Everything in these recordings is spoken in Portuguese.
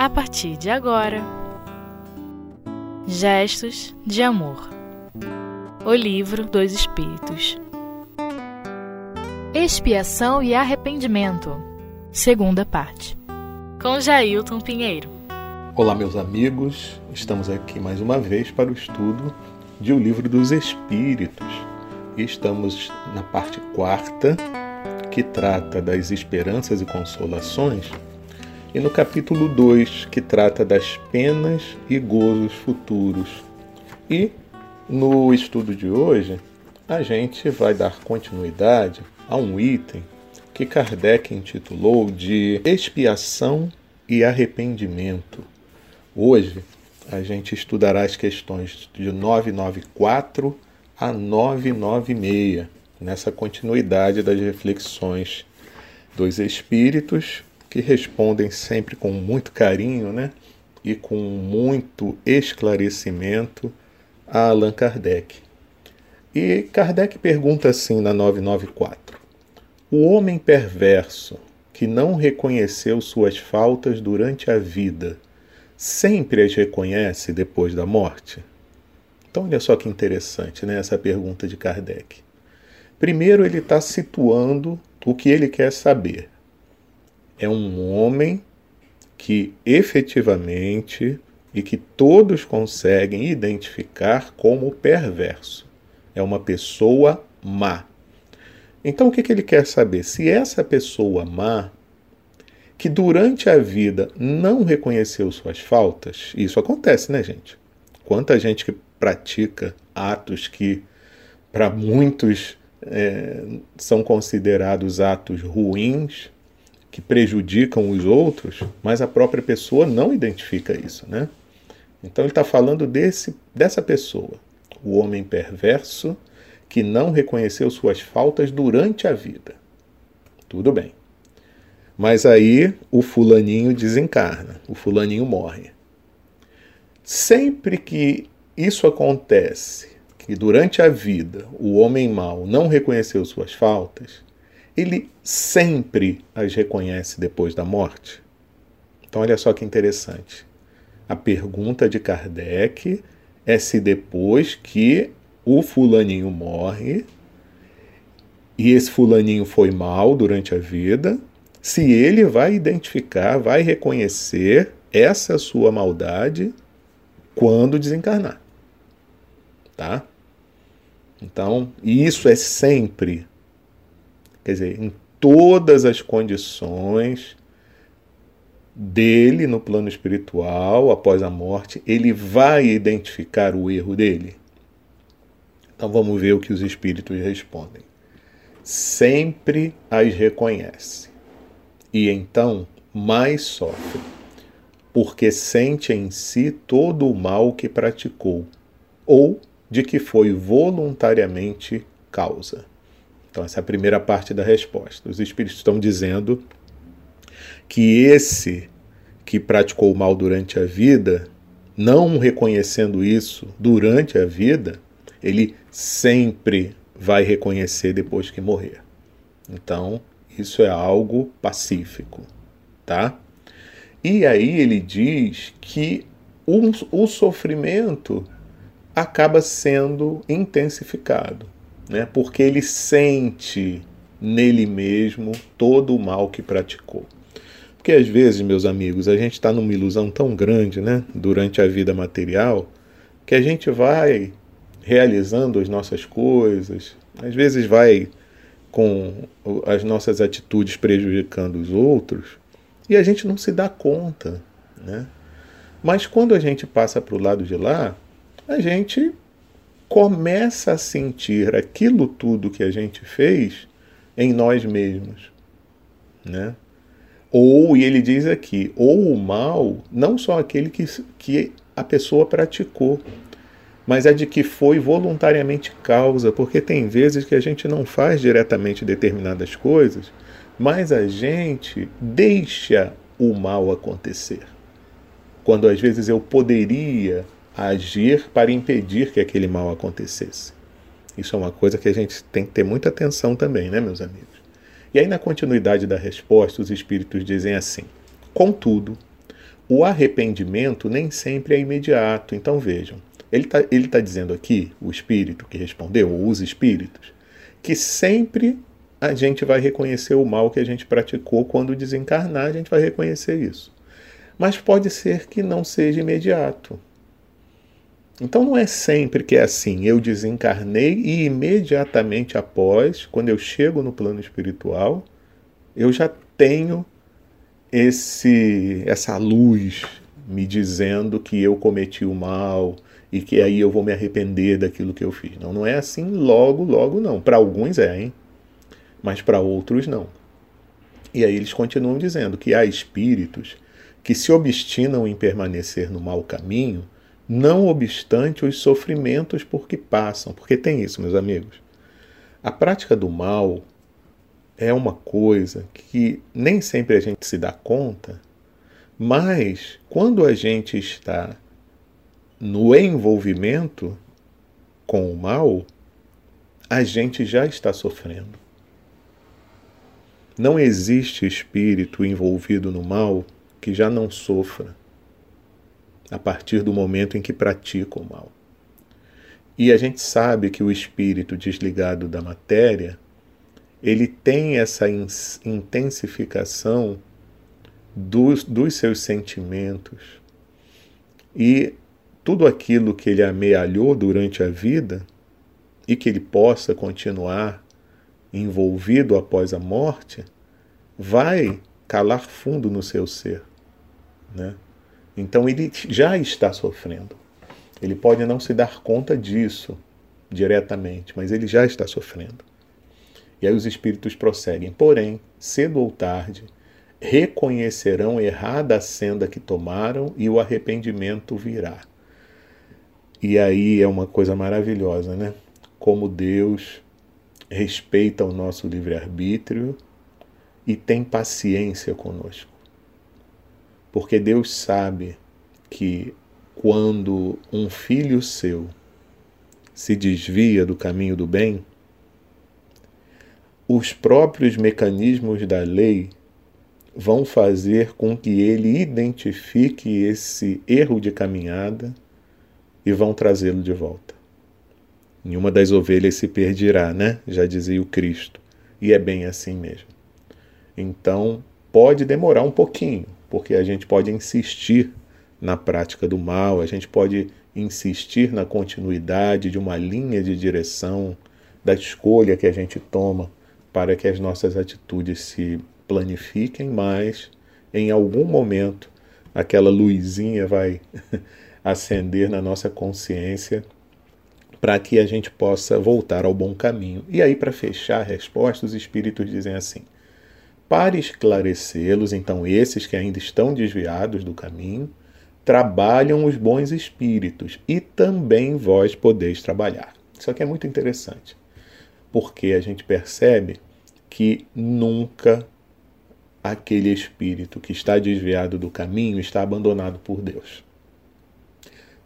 a partir de agora. Gestos de Amor. O Livro dos Espíritos. Expiação e Arrependimento. Segunda parte. Com Jailton Pinheiro. Olá, meus amigos, estamos aqui mais uma vez para o estudo de O Livro dos Espíritos. E estamos na parte quarta, que trata das esperanças e consolações e no capítulo 2, que trata das penas e gozos futuros. E no estudo de hoje, a gente vai dar continuidade a um item que Kardec intitulou de expiação e arrependimento. Hoje, a gente estudará as questões de 994 a 996, nessa continuidade das reflexões dos espíritos que respondem sempre com muito carinho né? e com muito esclarecimento a Allan Kardec. E Kardec pergunta assim na 994: O homem perverso que não reconheceu suas faltas durante a vida, sempre as reconhece depois da morte? Então, olha só que interessante né, essa pergunta de Kardec. Primeiro, ele está situando o que ele quer saber é um homem que efetivamente e que todos conseguem identificar como perverso. É uma pessoa má. Então o que, que ele quer saber? Se essa pessoa má, que durante a vida não reconheceu suas faltas, isso acontece, né, gente? Quanta gente que pratica atos que para muitos é, são considerados atos ruins, que prejudicam os outros, mas a própria pessoa não identifica isso, né? Então ele está falando desse, dessa pessoa, o homem perverso que não reconheceu suas faltas durante a vida. Tudo bem. Mas aí o fulaninho desencarna, o fulaninho morre. Sempre que isso acontece, que durante a vida o homem mau não reconheceu suas faltas, ele sempre as reconhece depois da morte? Então, olha só que interessante. A pergunta de Kardec é se depois que o fulaninho morre e esse fulaninho foi mal durante a vida, se ele vai identificar, vai reconhecer essa sua maldade quando desencarnar. Tá? Então, isso é sempre quer dizer, em todas as condições dele no plano espiritual, após a morte, ele vai identificar o erro dele. Então vamos ver o que os espíritos respondem. Sempre as reconhece e então mais sofre, porque sente em si todo o mal que praticou ou de que foi voluntariamente causa. Então, essa é a primeira parte da resposta. Os espíritos estão dizendo que esse que praticou o mal durante a vida, não reconhecendo isso durante a vida, ele sempre vai reconhecer depois que morrer. Então, isso é algo pacífico, tá? E aí ele diz que o, o sofrimento acaba sendo intensificado né? porque ele sente nele mesmo todo o mal que praticou. Porque às vezes, meus amigos, a gente está numa ilusão tão grande né? durante a vida material que a gente vai realizando as nossas coisas, às vezes vai com as nossas atitudes prejudicando os outros e a gente não se dá conta. Né? Mas quando a gente passa para o lado de lá, a gente começa a sentir aquilo tudo que a gente fez em nós mesmos, né? Ou, e ele diz aqui, ou o mal, não só aquele que, que a pessoa praticou, mas é de que foi voluntariamente causa, porque tem vezes que a gente não faz diretamente determinadas coisas, mas a gente deixa o mal acontecer. Quando às vezes eu poderia agir para impedir que aquele mal acontecesse. Isso é uma coisa que a gente tem que ter muita atenção também, né, meus amigos? E aí, na continuidade da resposta, os espíritos dizem assim: Contudo, o arrependimento nem sempre é imediato. Então vejam, ele está ele tá dizendo aqui, o espírito que respondeu, ou os espíritos, que sempre a gente vai reconhecer o mal que a gente praticou quando desencarnar, a gente vai reconhecer isso. Mas pode ser que não seja imediato. Então não é sempre que é assim. Eu desencarnei e imediatamente após, quando eu chego no plano espiritual, eu já tenho esse essa luz me dizendo que eu cometi o mal e que aí eu vou me arrepender daquilo que eu fiz. Não, não é assim logo, logo não. Para alguns é, hein? Mas para outros não. E aí eles continuam dizendo que há espíritos que se obstinam em permanecer no mau caminho não obstante os sofrimentos por que passam, porque tem isso, meus amigos. A prática do mal é uma coisa que nem sempre a gente se dá conta, mas quando a gente está no envolvimento com o mal, a gente já está sofrendo. Não existe espírito envolvido no mal que já não sofra a partir do momento em que pratica o mal. E a gente sabe que o espírito desligado da matéria, ele tem essa intensificação dos, dos seus sentimentos. E tudo aquilo que ele amealhou durante a vida e que ele possa continuar envolvido após a morte, vai calar fundo no seu ser. Né? Então ele já está sofrendo. Ele pode não se dar conta disso diretamente, mas ele já está sofrendo. E aí os espíritos prosseguem. Porém, cedo ou tarde, reconhecerão errada a senda que tomaram e o arrependimento virá. E aí é uma coisa maravilhosa, né? Como Deus respeita o nosso livre-arbítrio e tem paciência conosco. Porque Deus sabe que quando um filho seu se desvia do caminho do bem, os próprios mecanismos da lei vão fazer com que ele identifique esse erro de caminhada e vão trazê-lo de volta. Nenhuma das ovelhas se perderá, né? Já dizia o Cristo. E é bem assim mesmo. Então, pode demorar um pouquinho, porque a gente pode insistir na prática do mal, a gente pode insistir na continuidade de uma linha de direção, da escolha que a gente toma para que as nossas atitudes se planifiquem, mas em algum momento aquela luzinha vai acender na nossa consciência para que a gente possa voltar ao bom caminho. E aí, para fechar a resposta, os espíritos dizem assim: para esclarecê-los, então esses que ainda estão desviados do caminho, trabalham os bons espíritos e também vós podeis trabalhar. Isso aqui é muito interessante, porque a gente percebe que nunca aquele espírito que está desviado do caminho está abandonado por Deus.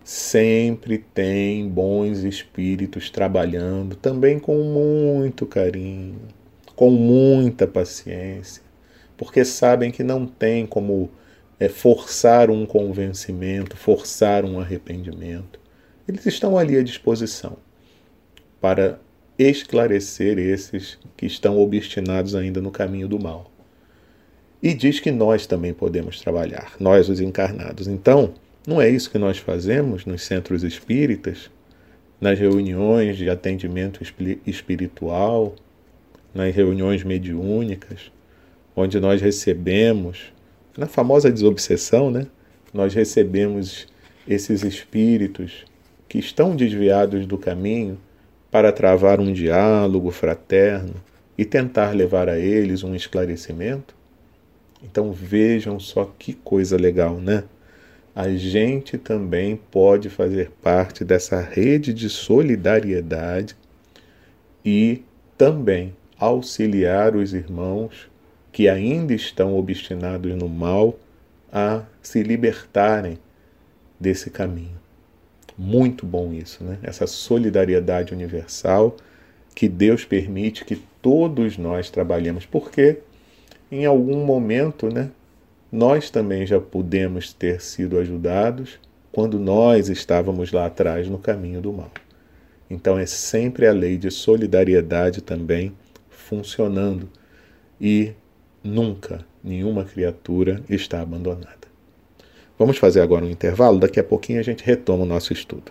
Sempre tem bons espíritos trabalhando, também com muito carinho, com muita paciência, porque sabem que não tem como é, forçar um convencimento, forçar um arrependimento. Eles estão ali à disposição para esclarecer esses que estão obstinados ainda no caminho do mal. E diz que nós também podemos trabalhar, nós os encarnados. Então, não é isso que nós fazemos nos centros espíritas, nas reuniões de atendimento espiritual, nas reuniões mediúnicas, onde nós recebemos, na famosa desobsessão, né? Nós recebemos esses espíritos que estão desviados do caminho para travar um diálogo fraterno e tentar levar a eles um esclarecimento. Então vejam só que coisa legal, né? A gente também pode fazer parte dessa rede de solidariedade e também auxiliar os irmãos que ainda estão obstinados no mal a se libertarem desse caminho. Muito bom isso, né? Essa solidariedade universal que Deus permite que todos nós trabalhemos, porque em algum momento, né, nós também já pudemos ter sido ajudados quando nós estávamos lá atrás no caminho do mal. Então é sempre a lei de solidariedade também funcionando e nunca nenhuma criatura está abandonada. Vamos fazer agora um intervalo, daqui a pouquinho a gente retoma o nosso estudo.